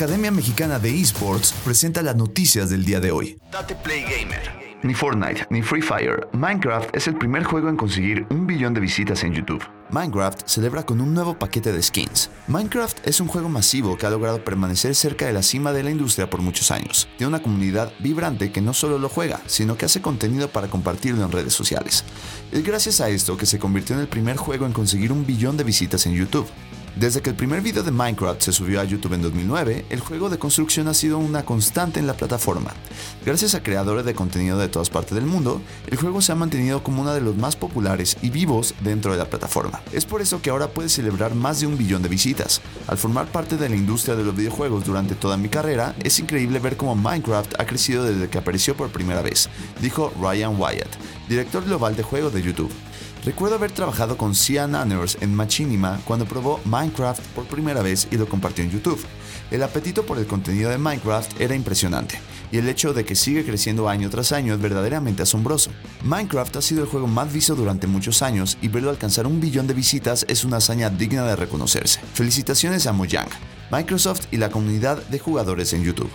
Academia Mexicana de Esports presenta las noticias del día de hoy. Date Play Gamer. Ni Fortnite ni Free Fire, Minecraft es el primer juego en conseguir un billón de visitas en YouTube. Minecraft celebra con un nuevo paquete de skins. Minecraft es un juego masivo que ha logrado permanecer cerca de la cima de la industria por muchos años. Tiene una comunidad vibrante que no solo lo juega, sino que hace contenido para compartirlo en redes sociales. Es gracias a esto que se convirtió en el primer juego en conseguir un billón de visitas en YouTube. Desde que el primer video de Minecraft se subió a YouTube en 2009, el juego de construcción ha sido una constante en la plataforma. Gracias a creadores de contenido de todas partes del mundo, el juego se ha mantenido como uno de los más populares y vivos dentro de la plataforma. Es por eso que ahora puede celebrar más de un billón de visitas. Al formar parte de la industria de los videojuegos durante toda mi carrera, es increíble ver cómo Minecraft ha crecido desde que apareció por primera vez, dijo Ryan Wyatt, director global de juego de YouTube. Recuerdo haber trabajado con Cian Anners en Machinima cuando probó Minecraft por primera vez y lo compartió en YouTube. El apetito por el contenido de Minecraft era impresionante, y el hecho de que sigue creciendo año tras año es verdaderamente asombroso. Minecraft ha sido el juego más visto durante muchos años y verlo alcanzar un billón de visitas es una hazaña digna de reconocerse. Felicitaciones a Mojang, Microsoft y la comunidad de jugadores en YouTube.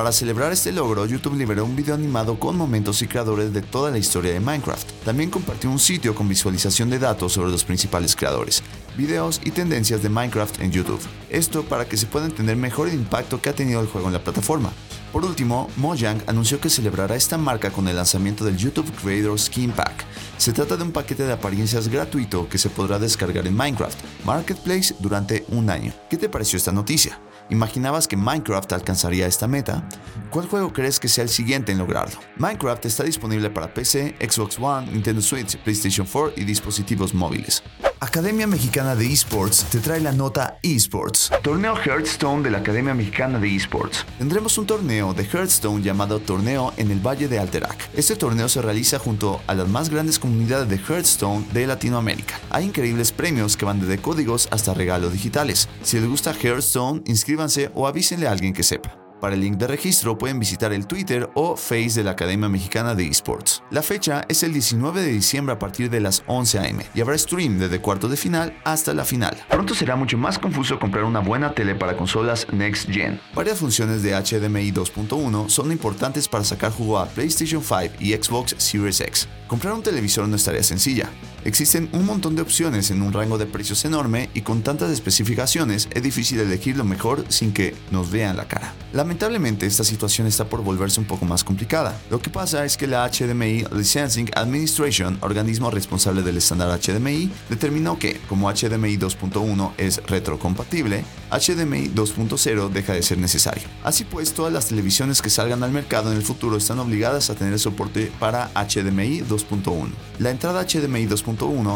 Para celebrar este logro, YouTube liberó un video animado con momentos y creadores de toda la historia de Minecraft. También compartió un sitio con visualización de datos sobre los principales creadores, videos y tendencias de Minecraft en YouTube. Esto para que se pueda entender mejor el impacto que ha tenido el juego en la plataforma. Por último, Mojang anunció que celebrará esta marca con el lanzamiento del YouTube Creator Skin Pack. Se trata de un paquete de apariencias gratuito que se podrá descargar en Minecraft Marketplace durante un año. ¿Qué te pareció esta noticia? ¿Imaginabas que Minecraft alcanzaría esta meta? ¿Cuál juego crees que sea el siguiente en lograrlo? Minecraft está disponible para PC, Xbox One, Nintendo Switch, PlayStation 4 y dispositivos móviles. Academia Mexicana de Esports te trae la nota Esports. Torneo Hearthstone de la Academia Mexicana de Esports. Tendremos un torneo de Hearthstone llamado Torneo en el Valle de Alterac. Este torneo se realiza junto a las más grandes comunidades de Hearthstone de Latinoamérica. Hay increíbles premios que van desde códigos hasta regalos digitales. Si les gusta Hearthstone, inscríbanse o avísenle a alguien que sepa. Para el link de registro pueden visitar el Twitter o Face de la Academia Mexicana de Esports. La fecha es el 19 de diciembre a partir de las 11 am y habrá stream desde cuarto de final hasta la final. Pronto será mucho más confuso comprar una buena tele para consolas Next Gen. Varias funciones de HDMI 2.1 son importantes para sacar jugo a PlayStation 5 y Xbox Series X. Comprar un televisor no es tarea sencilla. Existen un montón de opciones en un rango de precios enorme y con tantas especificaciones es difícil elegir lo mejor sin que nos vean la cara. Lamentablemente esta situación está por volverse un poco más complicada. Lo que pasa es que la HDMI Licensing Administration, organismo responsable del estándar HDMI, determinó que, como HDMI 2.1 es retrocompatible, HDMI 2.0 deja de ser necesario. Así pues, todas las televisiones que salgan al mercado en el futuro están obligadas a tener soporte para HDMI 2.1. La entrada HDMI 2.1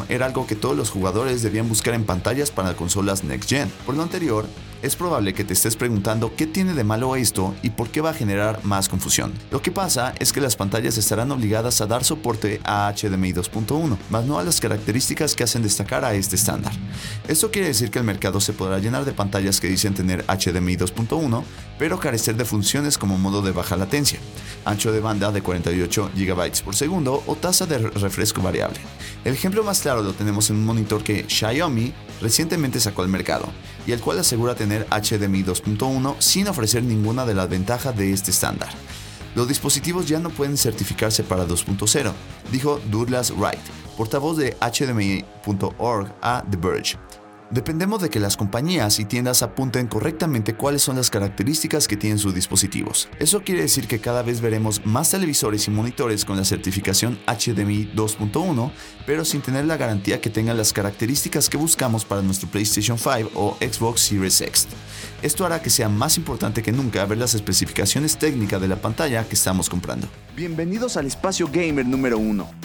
era algo que todos los jugadores debían buscar en pantallas para consolas Next Gen. Por lo anterior, es probable que te estés preguntando qué tiene de malo esto y por qué va a generar más confusión. Lo que pasa es que las pantallas estarán obligadas a dar soporte a HDMI 2.1, más no a las características que hacen destacar a este estándar. Esto quiere decir que el mercado se podrá llenar de pantallas que dicen tener HDMI 2.1, pero carecer de funciones como modo de baja latencia, ancho de banda de 48 GB por segundo o tasa de refresco variable. El ejemplo más claro lo tenemos en un monitor que Xiaomi recientemente sacó al mercado, y el cual asegura HDMI 2.1 sin ofrecer ninguna de las ventajas de este estándar. Los dispositivos ya no pueden certificarse para 2.0, dijo Douglas Wright, portavoz de HDMI.org a The Verge. Dependemos de que las compañías y tiendas apunten correctamente cuáles son las características que tienen sus dispositivos. Eso quiere decir que cada vez veremos más televisores y monitores con la certificación HDMI 2.1, pero sin tener la garantía que tengan las características que buscamos para nuestro PlayStation 5 o Xbox Series X. Esto hará que sea más importante que nunca ver las especificaciones técnicas de la pantalla que estamos comprando. Bienvenidos al espacio gamer número 1,